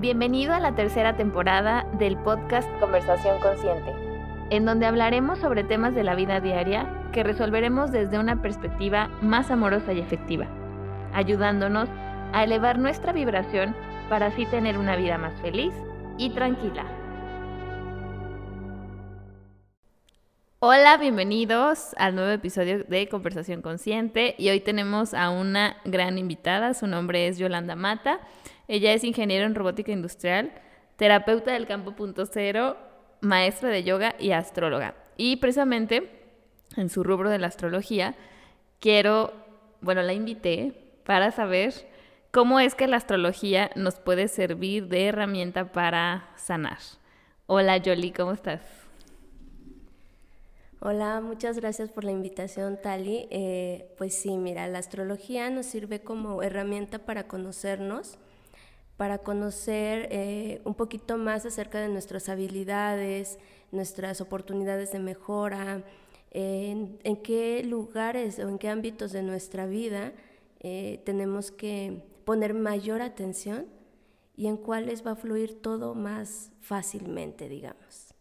Bienvenido a la tercera temporada del podcast Conversación Consciente, en donde hablaremos sobre temas de la vida diaria que resolveremos desde una perspectiva más amorosa y efectiva, ayudándonos a elevar nuestra vibración para así tener una vida más feliz y tranquila. Hola, bienvenidos al nuevo episodio de Conversación Consciente y hoy tenemos a una gran invitada, su nombre es Yolanda Mata, ella es ingeniera en robótica industrial, terapeuta del campo punto cero, maestra de yoga y astróloga. Y precisamente en su rubro de la astrología, quiero, bueno, la invité para saber cómo es que la astrología nos puede servir de herramienta para sanar. Hola Yoli, ¿cómo estás? Hola, muchas gracias por la invitación, Tali. Eh, pues sí, mira, la astrología nos sirve como herramienta para conocernos, para conocer eh, un poquito más acerca de nuestras habilidades, nuestras oportunidades de mejora, en, qué lugares o en qué ámbitos de nuestra vida eh, tenemos que poner mayor atención y en cuáles va a fluir todo más fácilmente, digamos.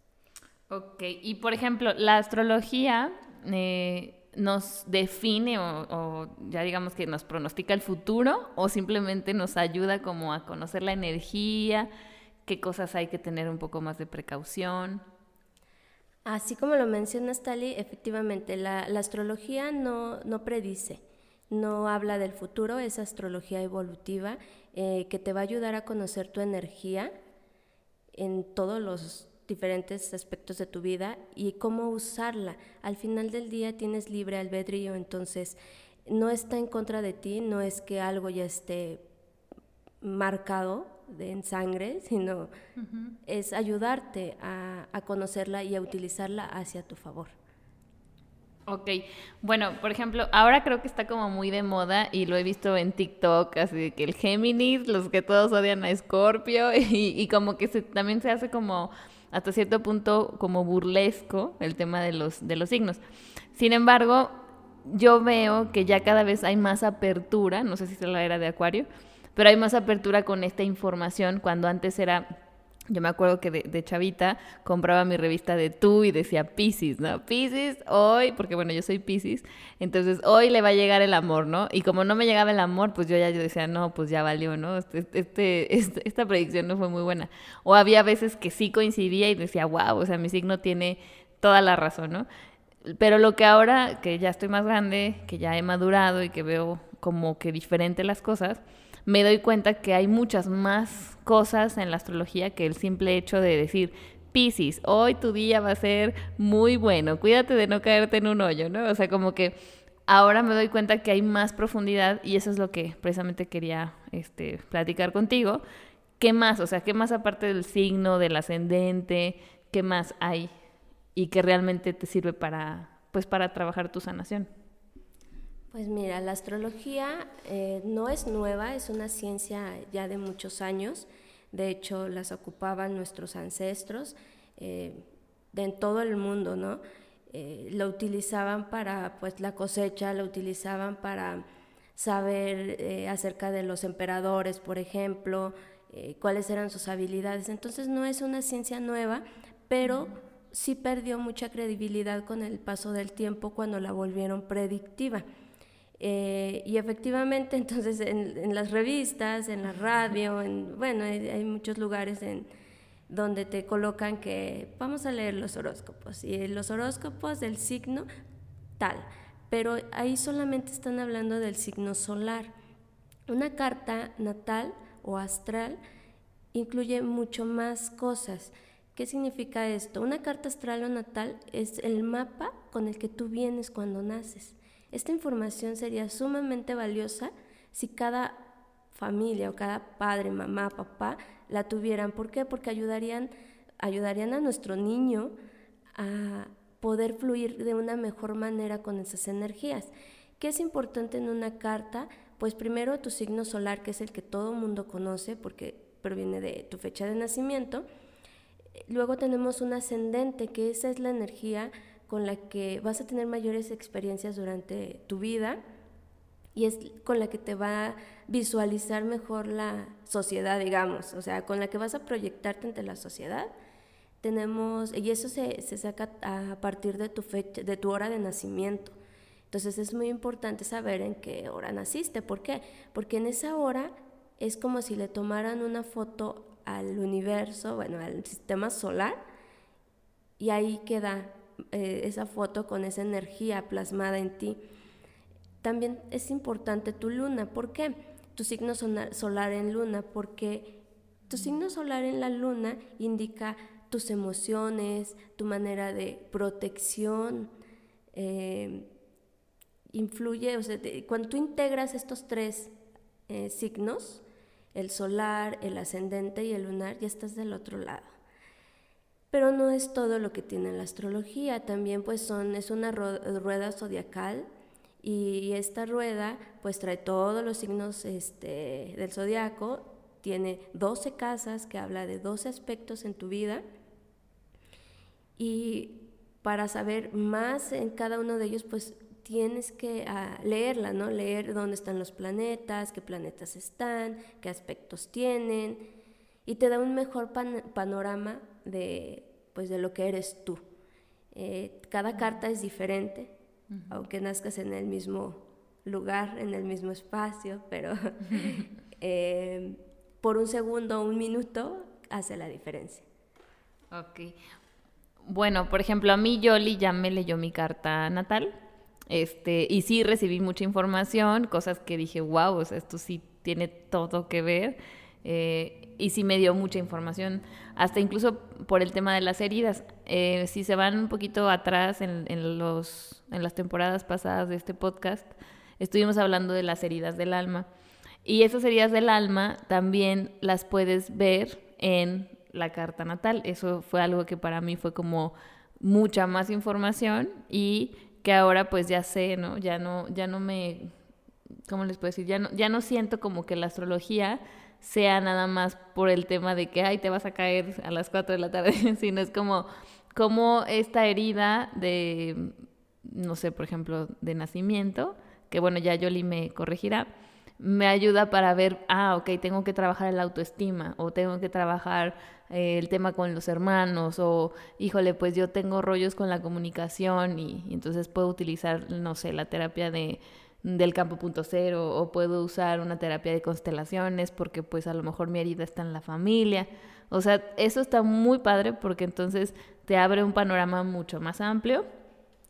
Ok, y por ejemplo, la astrología eh, nos define o, ya digamos que nos pronostica el futuro o simplemente nos ayuda como a conocer la energía, qué cosas hay que tener un poco más de precaución. Así como lo mencionas, Tali, efectivamente, la, astrología no, no, predice, no habla del futuro, es astrología evolutiva eh, que te va a ayudar a conocer tu energía en todos los diferentes aspectos de tu vida y cómo usarla. Al final del día tienes libre albedrío, entonces no está en contra de ti, no es que algo ya esté marcado en sangre, sino es ayudarte a, a conocerla y a utilizarla hacia tu favor. Ok, bueno, por ejemplo, ahora creo que está como muy de moda y lo he visto en TikTok, así que el Géminis, los que todos odian a Scorpio y, y como que se, también se hace como hasta cierto punto como burlesco el tema de los, de los signos. Sin embargo, yo veo que ya cada vez hay más apertura, no sé si es la era de Acuario, pero hay más apertura con esta información cuando antes era yo me acuerdo que de, chavita compraba mi revista de tú y decía Pisces, ¿no? Pisces, hoy, porque bueno, yo soy Pisces, entonces hoy le va a llegar el amor, ¿no? Y como no me llegaba el amor, pues yo ya yo decía, no, pues ya valió, ¿no? Este, este, este, esta predicción no fue muy buena. O había veces que sí coincidía y decía, wow, o sea, mi signo tiene toda la razón, ¿no? Pero lo que ahora, que ya estoy más grande, que ya he madurado y que veo como que diferente las cosas, me doy cuenta que hay muchas más cosas en la astrología que el simple hecho de decir, Piscis, hoy tu día va a ser muy bueno, cuídate de no caerte en un hoyo, ¿no? O sea, como que ahora me doy cuenta que hay más profundidad y eso es lo que precisamente quería este, platicar contigo. ¿Qué más? O sea, ¿qué más aparte del signo, del ascendente? ¿Qué más hay? Y que realmente te sirve para, pues, para trabajar tu sanación. Pues mira, la astrología eh, no es nueva, es una ciencia ya de muchos años. De hecho, las ocupaban nuestros ancestros eh, en todo el mundo, ¿no? Eh, lo utilizaban para pues, la cosecha, lo utilizaban para saber acerca de los emperadores, por ejemplo, cuáles eran sus habilidades. Entonces no es una ciencia nueva, pero sí perdió mucha credibilidad con el paso del tiempo cuando la volvieron predictiva. Eh, y efectivamente, entonces en, las revistas, en la radio, en, bueno, hay, muchos lugares en donde te colocan que vamos a leer los horóscopos y los horóscopos del signo tal, pero ahí solamente están hablando del signo solar. Una carta natal o astral incluye mucho más cosas. ¿Qué significa esto? Una carta astral o natal es el mapa con el que tú vienes cuando naces. Esta información sería sumamente valiosa si cada familia o cada padre, mamá, papá la tuvieran. ¿Por qué? Porque ayudarían, ayudarían a nuestro niño a poder fluir de una mejor manera con esas energías. ¿Qué es importante en una carta? Pues primero tu signo solar, que es el que todo mundo conoce porque proviene de tu fecha de nacimiento. Luego tenemos un ascendente, que esa es la energía con la que vas a tener mayores experiencias durante tu vida. y es con la que te va a visualizar mejor la sociedad, digamos, o sea, con la que vas a proyectarte ante la sociedad. Tenemos, y eso se, se saca a partir de tu fecha, de tu hora de nacimiento. Entonces es muy importante saber en qué hora naciste. ¿Por qué? Porque en esa hora es como si le tomaran una foto al universo, bueno, al sistema solar, y ahí queda eh, esa foto con esa energía plasmada en ti. También es importante tu luna. ¿Por qué? Tu signo solar en luna, porque tu signo solar en la luna indica tus emociones, tu manera de protección. Eh, influye, o sea, cuando tú integras estos tres eh, signos, el solar, el ascendente y el lunar, ya estás del otro lado. Pero no es todo lo que tiene la astrología, también pues son, es una rueda zodiacal y esta rueda pues trae todos los signos este, del zodiaco, tiene 12 casas que habla de 12 aspectos en tu vida. Y para saber más en cada uno de ellos pues tienes que ah, leerla, ¿no? Leer dónde están los planetas, qué planetas están, qué aspectos tienen. Y te da un mejor panorama de, pues, de lo que eres tú. Eh, cada carta es diferente, aunque nazcas en el mismo lugar, en el mismo espacio, pero eh, por un segundo o un minuto hace la diferencia. Ok. Bueno, por ejemplo, a mí Yoli ya me leyó mi carta natal. Este, y sí recibí mucha información, cosas que dije, wow, o sea, esto sí tiene todo que ver. Eh, y sí me dio mucha información, hasta incluso por el tema de las heridas. Eh, si se van un poquito atrás en, en, los, en las temporadas pasadas de este podcast, estuvimos hablando de las heridas del alma. Y esas heridas del alma también las puedes ver en la carta natal. Eso fue algo que para mí fue como mucha más información y que ahora pues ya sé, ¿no? Ya no, ya no me, ¿cómo les puedo decir? Ya no, ya no siento como que la astrología sea nada más por el tema de que, ay, te vas a caer a las 4 de la tarde, sino es como, como esta herida de, no sé, por ejemplo, de nacimiento, que bueno, ya Yoli me corregirá, me ayuda para ver, ah, ok, tengo que trabajar la autoestima o tengo que trabajar eh, el tema con los hermanos o, híjole, pues yo tengo rollos con la comunicación y entonces puedo utilizar, no sé, la terapia de del campo punto cero o puedo usar una terapia de constelaciones porque pues a lo mejor mi herida está en la familia. O sea, eso está muy padre porque entonces te abre un panorama mucho más amplio.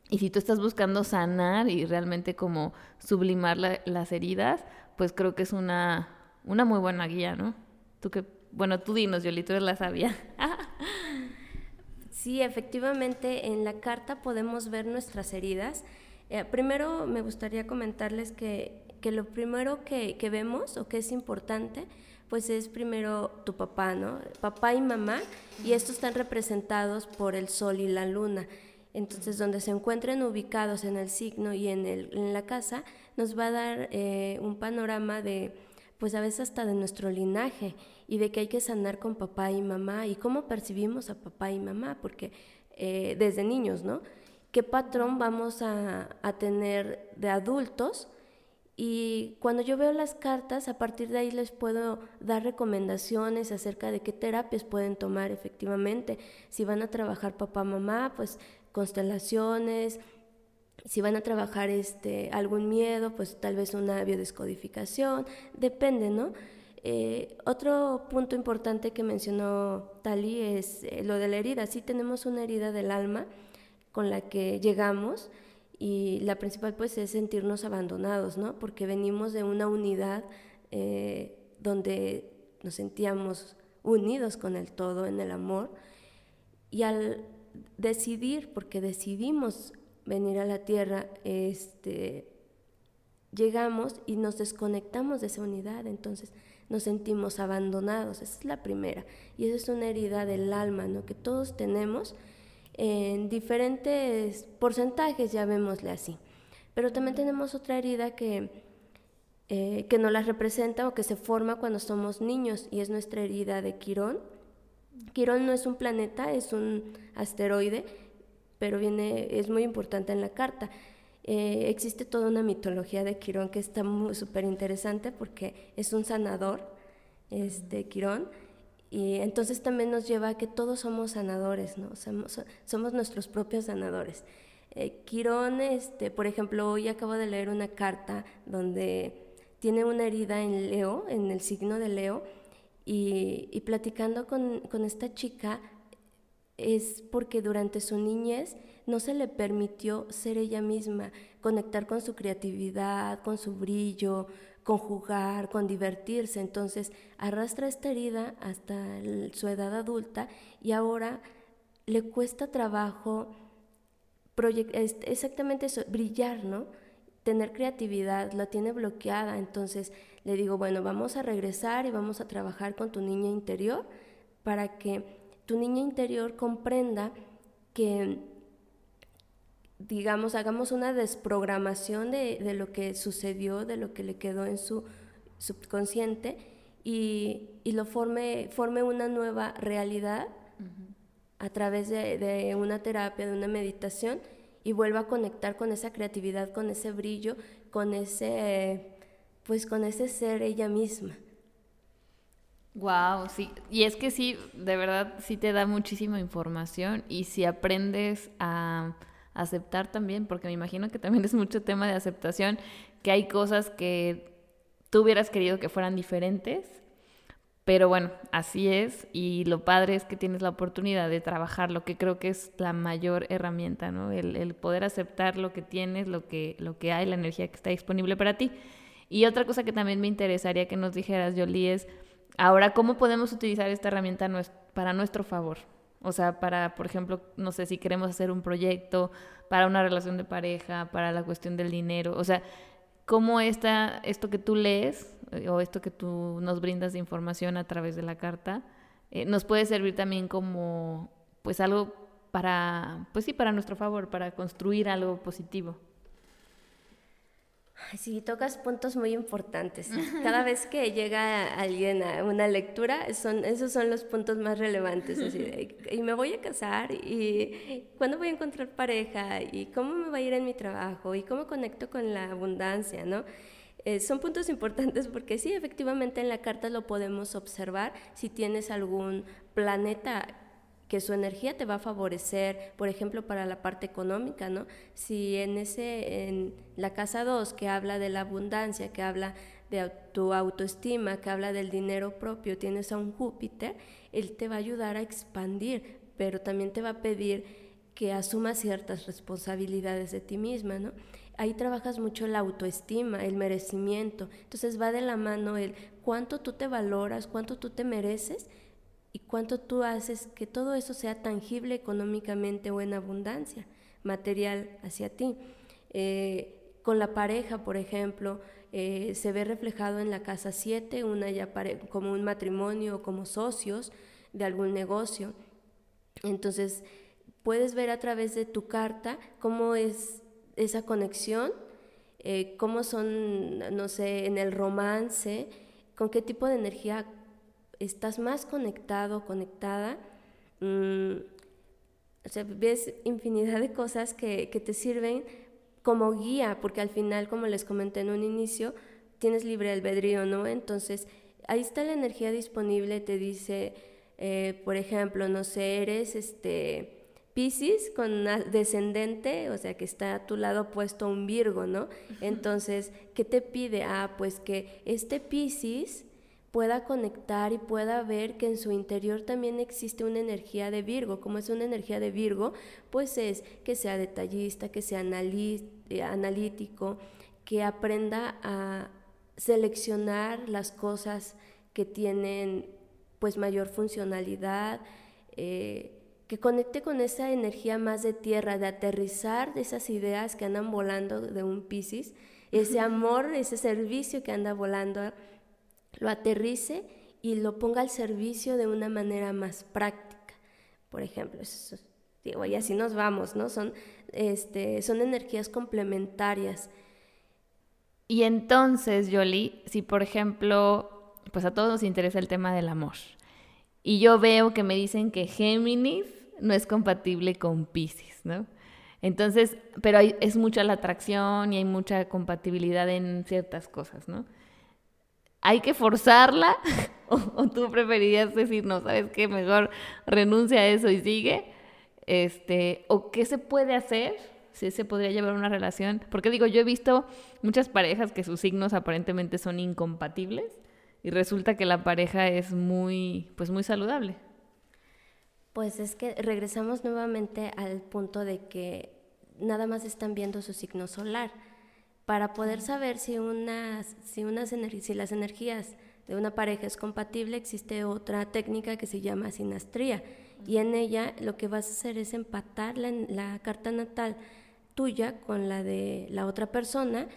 Y si tú estás buscando sanar y realmente como sublimar las heridas, pues creo que es una, una muy buena guía, ¿no? Tú que, bueno, tú dinos, Yoli, tú eres la sabia. sí, efectivamente, en la carta podemos ver nuestras heridas eh, primero me gustaría comentarles que, lo primero que, vemos o que es importante, pues es primero tu papá, ¿no? Papá y mamá, y estos están representados por el sol y la luna. Entonces, donde se encuentren ubicados en el signo y en, el, en la casa, nos va a dar eh, un panorama de, pues a veces hasta de nuestro linaje y de que hay que sanar con papá y mamá y cómo percibimos a papá y mamá, porque eh, desde niños, ¿no? Qué patrón vamos a, tener de adultos. Y cuando yo veo las cartas, a partir de ahí les puedo dar recomendaciones acerca de qué terapias pueden tomar efectivamente. Si van a trabajar papá, mamá, pues constelaciones. Si van a trabajar este, algún miedo, pues tal vez una biodescodificación. Depende, ¿no? Eh, otro punto importante que mencionó Tali es eh, lo de la herida. Sí tenemos una herida del alma con la que llegamos y la principal pues es sentirnos abandonados, ¿no? Porque venimos de una unidad eh, donde nos sentíamos unidos con el todo en el amor y al decidir, porque decidimos venir a la tierra, este, llegamos y nos desconectamos de esa unidad, entonces nos sentimos abandonados, esa es la primera, y esa es una herida del alma, ¿no? Que todos tenemos en diferentes porcentajes, llamémosle así. Pero también tenemos otra herida que, eh, que nos la representa o que se forma cuando somos niños y es nuestra herida de Quirón. Quirón no es un planeta, es un asteroide, pero viene, es muy importante en la carta. Eh, existe toda una mitología de Quirón que está súper interesante porque es un sanador, este Quirón, y entonces también nos lleva a que todos somos sanadores, ¿no? Somos, nuestros propios sanadores. Eh, Quirón, este, por ejemplo, hoy acabo de leer una carta donde tiene una herida en Leo, en el signo de Leo, y, y platicando con, con esta chica es porque durante su niñez no se le permitió ser ella misma, conectar con su creatividad, con su brillo, con jugar, con divertirse. Entonces arrastra esta herida hasta su edad adulta y ahora le cuesta trabajo exactamente eso, brillar, ¿no? Tener creatividad, la tiene bloqueada. Entonces le digo, bueno, vamos a regresar y vamos a trabajar con tu niña interior para que tu niña interior comprenda que digamos, hagamos una desprogramación de, lo que sucedió, de lo que le quedó en su subconsciente y, lo forme, forme una nueva realidad a través de, una terapia, de una meditación y vuelva a conectar con esa creatividad, con ese brillo, con ese, pues con ese ser ella misma. Wow, sí, y es que sí, de verdad sí te da muchísima información y si aprendes a aceptar también, porque me imagino que también es mucho tema de aceptación, que hay cosas que tú hubieras querido que fueran diferentes, pero bueno, así es y lo padre es que tienes la oportunidad de trabajar, lo que creo que es la mayor herramienta, ¿no? El, poder aceptar lo que tienes, lo que, lo que hay, la energía que está disponible para ti. Y otra cosa que también me interesaría que nos dijeras, Jolie, es ahora cómo podemos utilizar esta herramienta para nuestro favor. O sea, para, por ejemplo, no sé si queremos hacer un proyecto, para una relación de pareja, para la cuestión del dinero. O sea, cómo está esto que tú lees eh, o esto que tú nos brindas de información a través de la carta eh, nos puede servir también como, pues, algo para, pues sí, para nuestro favor, para construir algo positivo. Sí, tocas puntos muy importantes. Cada vez que llega alguien a una lectura, son, esos son los puntos más relevantes. y me voy a casar, y cuándo voy a encontrar pareja, y cómo me va a ir en mi trabajo, y cómo conecto con la abundancia, ¿no? Eh, son puntos importantes porque sí, efectivamente en la carta lo podemos observar si tienes algún planeta que su energía te va a favorecer, por ejemplo, para la parte económica, ¿no? Si en ese en la casa 2 que habla de la abundancia, que habla de tu autoestima, que habla del dinero propio, tienes a un Júpiter, él te va a ayudar a expandir, pero también te va a pedir que asumas ciertas responsabilidades de ti misma, ¿no? Ahí trabajas mucho la autoestima, el merecimiento. Entonces va de la mano el cuánto tú te valoras, cuánto tú te mereces y cuánto tú haces que todo eso sea tangible económicamente o en abundancia material hacia ti. Eh, con la pareja, por ejemplo, eh, se ve reflejado en la casa 7, una ya como un matrimonio o como socios de algún negocio. Entonces, puedes ver a través de tu carta cómo es esa conexión, eh, cómo son, no sé, en el romance, con qué tipo de energía estás más conectado, conectada. Mm, o sea, ves infinidad de cosas que, te sirven como guía, porque al final, como les comenté en un inicio, tienes libre albedrío, ¿no? Entonces, ahí está la energía disponible, te dice, eh, por ejemplo, no sé, eres este Pisces con descendente, o sea, que está a tu lado opuesto a un Virgo, ¿no? Entonces, ¿qué te pide? Ah, pues que este Pisces pueda conectar y pueda ver que en su interior también existe una energía de Virgo. Como es una energía de Virgo, pues es que sea detallista, que sea eh, analítico, que aprenda a seleccionar las cosas que tienen pues mayor funcionalidad, eh, que conecte con esa energía más de tierra, de aterrizar de esas ideas que andan volando de un Piscis, ese amor, ese servicio que anda volando lo aterrice y lo ponga al servicio de una manera más práctica. Por ejemplo, digo, y así nos vamos, ¿no? Son, este, son energías complementarias. Y entonces, Yoli, si por ejemplo, pues a todos nos interesa el tema del amor, y yo veo que me dicen que Géminis no es compatible con Pisces, ¿no? Entonces, pero es mucha la atracción y hay mucha compatibilidad en ciertas cosas, ¿no? ¿Hay que forzarla? ¿O, tú preferirías decir, no, sabes qué, mejor renuncia a eso y sigue? Este, ¿O qué se puede hacer? Si se podría llevar una relación. Porque digo, yo he visto muchas parejas que sus signos aparentemente son incompatibles y resulta que la pareja es muy, pues muy saludable. Pues es que regresamos nuevamente al punto de que nada más están viendo su signo solar. Para poder saber si, unas, si, las energías de una pareja es compatible, existe otra técnica que se llama sinastría. Y en ella lo que vas a hacer es empatar la, carta natal tuya con la de la otra persona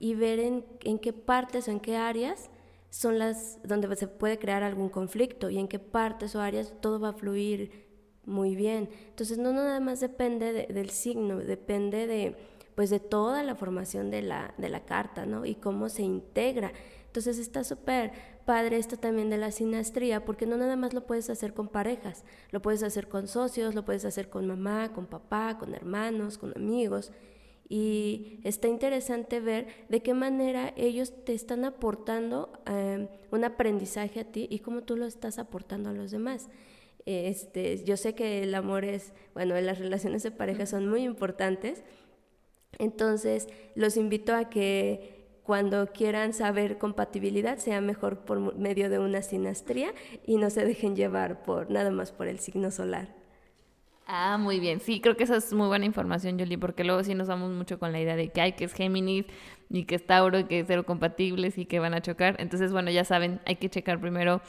y ver en qué partes o en qué áreas son las donde se puede crear algún conflicto y en qué partes o áreas todo va a fluir muy bien. Entonces no, nada más depende del signo, depende de pues de toda la formación de la, de la carta, ¿no? Y cómo se integra. Entonces está súper padre esto también de la sinastría, porque no nada más lo puedes hacer con parejas, lo puedes hacer con socios, lo puedes hacer con mamá, con papá, con hermanos, con amigos. Y está interesante ver de qué manera ellos te están aportando eh, un aprendizaje a ti y cómo tú lo estás aportando a los demás. Este, yo sé que el amor es, bueno, las relaciones de pareja son muy importantes, entonces los invito a que cuando quieran saber compatibilidad sea mejor por medio de una sinastría y no se dejen llevar por nada más por el signo solar. Ah, muy bien. Sí, creo que esa es muy buena información, Jolie, porque luego sí nos vamos mucho con la idea de que hay que es Géminis y que es Tauro y que es cero compatibles y que van a chocar. Entonces, bueno, ya saben, hay que checar primero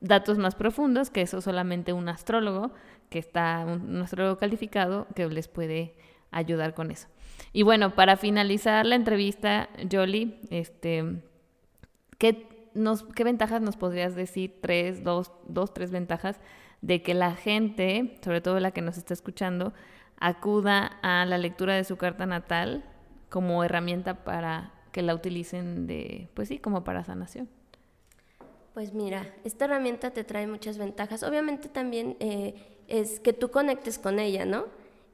datos más profundos, que eso solamente un astrólogo, que está, un, astrólogo calificado, que les puede ayudar con eso. Y bueno, para finalizar la entrevista, Jolie, este, ¿qué, nos, ¿qué ventajas nos podrías decir? Tres, dos, dos, tres ventajas de que la gente, sobre todo la que nos está escuchando, acuda a la lectura de su carta natal como herramienta para que la utilicen de, pues sí, como para sanación. Pues mira, esta herramienta te trae muchas ventajas. Obviamente también eh, es que tú conectes con ella, ¿no?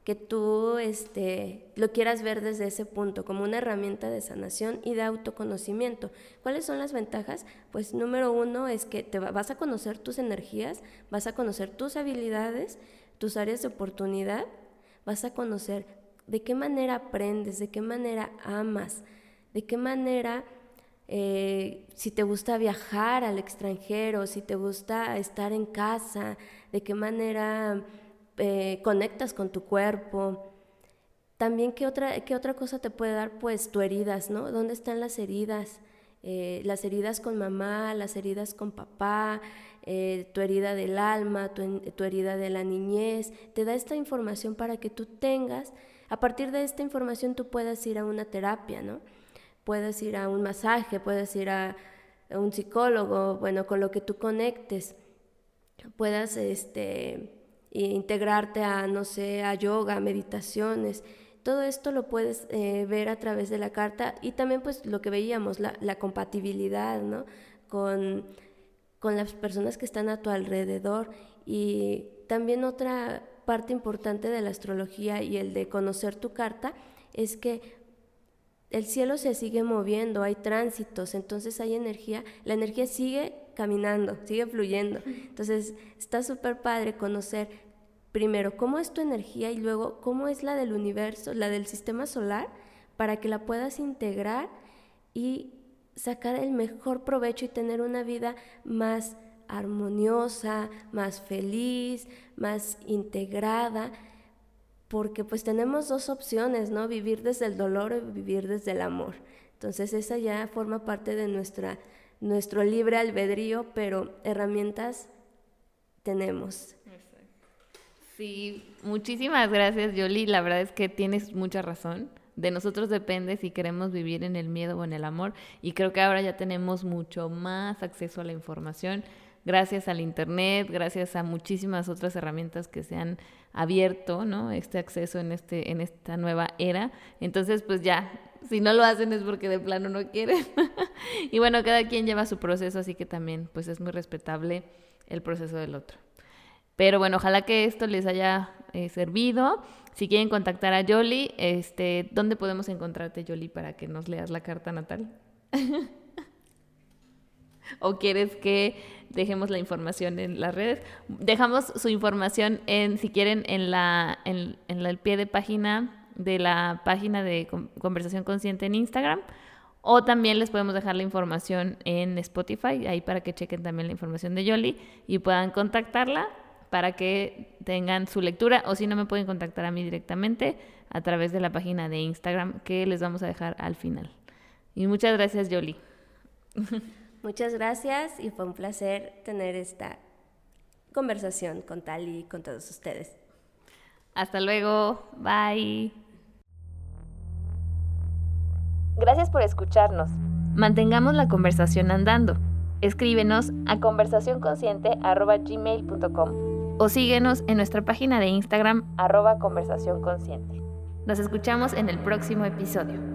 Que tú este, lo quieras ver desde ese punto, como una herramienta de sanación y de autoconocimiento. ¿Cuáles son las ventajas? Pues número uno es que te vas a conocer tus energías, vas a conocer tus habilidades, tus áreas de oportunidad, vas a conocer de qué manera aprendes, de qué manera amas, de qué manera eh, si te gusta viajar al extranjero, si te gusta estar en casa, de qué manera eh, conectas con tu cuerpo. También, ¿qué otra, ¿qué otra cosa te puede dar? Pues tu heridas, ¿no? ¿Dónde están las heridas? Eh, las heridas con mamá, las heridas con papá, tu herida del alma, tu, tu herida de la niñez. Te da esta información para que tú tengas, a partir de esta información tú puedas ir a una terapia, ¿no? puedes ir a un masaje, puedes ir a, un psicólogo, bueno, con lo que tú conectes, puedas este, integrarte a, no sé, a yoga, meditaciones. Todo esto lo puedes eh, ver a través de la carta y también pues lo que veíamos, la, la compatibilidad, ¿no? Con, con las personas que están a tu alrededor y también otra parte importante de la astrología y el de conocer tu carta es que el cielo se sigue moviendo, hay tránsitos, entonces hay energía, la energía sigue caminando, sigue fluyendo. Entonces está súper padre conocer primero cómo es tu energía y luego cómo es la del universo, la del sistema solar, para que la puedas integrar y sacar el mejor provecho y tener una vida más armoniosa, más feliz, más integrada porque pues tenemos dos opciones, ¿no? Vivir desde el dolor o vivir desde el amor. Entonces esa ya forma parte de nuestra, nuestro libre albedrío, pero herramientas tenemos. Sí, muchísimas gracias, Yoli. La verdad es que tienes mucha razón. De nosotros depende si queremos vivir en el miedo o en el amor. Y creo que ahora ya tenemos mucho más acceso a la información gracias al Internet, gracias a muchísimas otras herramientas que se han abierto, ¿no? Este acceso en, este, en esta nueva era. Entonces, pues ya, si no lo hacen es porque de plano no quieren. y bueno, cada quien lleva su proceso, así que también, pues es muy respetable el proceso del otro. Pero bueno, ojalá que esto les haya eh, servido. Si quieren contactar a Yoli, este, ¿dónde podemos encontrarte, Yoli, para que nos leas la carta natal? ¿O quieres que dejemos la información en las redes? Dejamos su información en, si quieren, en la, en el pie de página de la página de Conversación Consciente en Instagram. O también les podemos dejar la información en Spotify, ahí para que chequen también la información de Yoli y puedan contactarla para que tengan su lectura o si no me pueden contactar a mí directamente a través de la página de Instagram que les vamos a dejar al final. Y muchas gracias, Yoli. Muchas gracias y fue un placer tener esta conversación con Tal y con todos ustedes. Hasta luego, bye. Gracias por escucharnos. Mantengamos la conversación andando. Escríbenos a conversacionconsciente.gmail.com o síguenos en nuestra página de Instagram arroba conversación consciente. Nos escuchamos en el próximo episodio.